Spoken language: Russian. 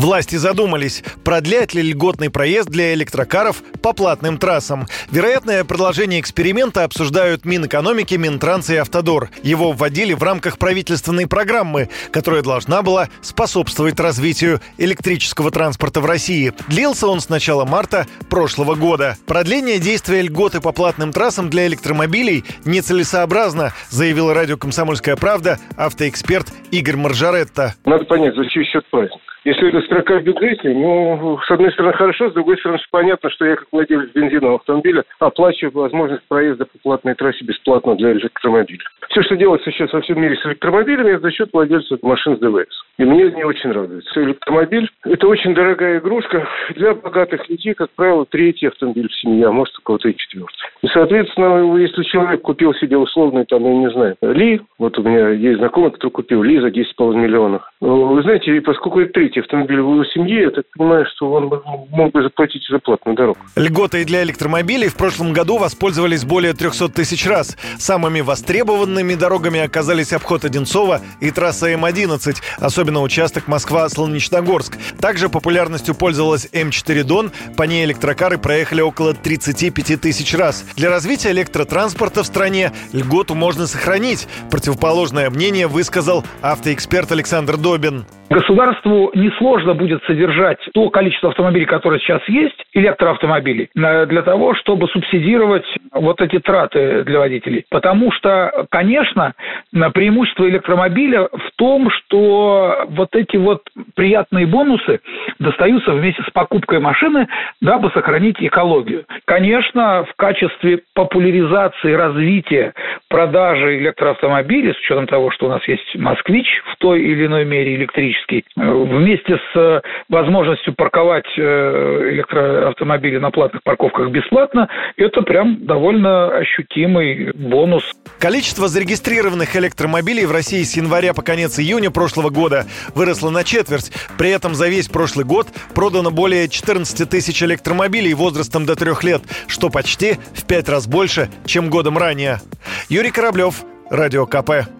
Власти задумались, продлять ли льготный проезд для электрокаров по платным трассам. Вероятное продолжение эксперимента обсуждают Минэкономики, Минтранс и Автодор. Его вводили в рамках правительственной программы, которая должна была способствовать развитию электрического транспорта в России. Длился он с начала марта прошлого года. Продление действия льготы по платным трассам для электромобилей нецелесообразно, заявил радио «Комсомольская правда» автоэксперт Игорь Маржаретта. Надо понять, за чей счет праздник. Если это строка в бюджете, ну, с одной стороны, хорошо, с другой стороны, понятно, что я, как владелец бензинового автомобиля, оплачиваю возможность проезда по платной трассе бесплатно для электромобиля. Все, что делается сейчас во всем мире с электромобилями, это за счет владельцев машин с ДВС. И мне не очень нравится. Электромобиль – это очень дорогая игрушка. Для богатых людей, как правило, третий автомобиль в семье, а может, у кого-то и четвертый. И, соответственно, если человек купил себе условный, там, я не знаю, Ли, вот у меня есть знакомый, кто купил Ли за 10,5 миллионов. Вы знаете, поскольку это третий автомобиль в его семье, я так понимаю, что он мог бы заплатить за платную дорогу. Льготой для электромобилей в прошлом году воспользовались более 300 тысяч раз. Самыми востребованными дорогами оказались обход Одинцова и трасса М-11, особенно участок Москва-Солнечногорск. Также популярностью пользовалась М4 Дон, по ней электрокары проехали около 35 тысяч раз. Для развития электротранспорта в стране льготу можно сохранить. Противоположное мнение высказал автоэксперт Александр Добин. Государству несложно будет содержать то количество автомобилей, которое сейчас есть, электроавтомобилей, для того, чтобы субсидировать вот эти траты для водителей. Потому что, конечно, преимущество электромобиля в том, что вот эти вот приятные бонусы достаются вместе с покупкой машины, дабы сохранить экологию. Конечно, в качестве популяризации, развития продажи электроавтомобилей, с учетом того, что у нас есть «Москвич» в той или иной мере электрический, вместе с возможностью парковать э, электроавтомобили на платных парковках бесплатно, это прям довольно ощутимый бонус. Количество зарегистрированных электромобилей в России с января по конец июня прошлого года выросло на четверть. При этом за весь прошлый год продано более 14 тысяч электромобилей возрастом до трех лет, что почти в пять раз больше, чем годом ранее. Юрий Кораблев, Радио КП.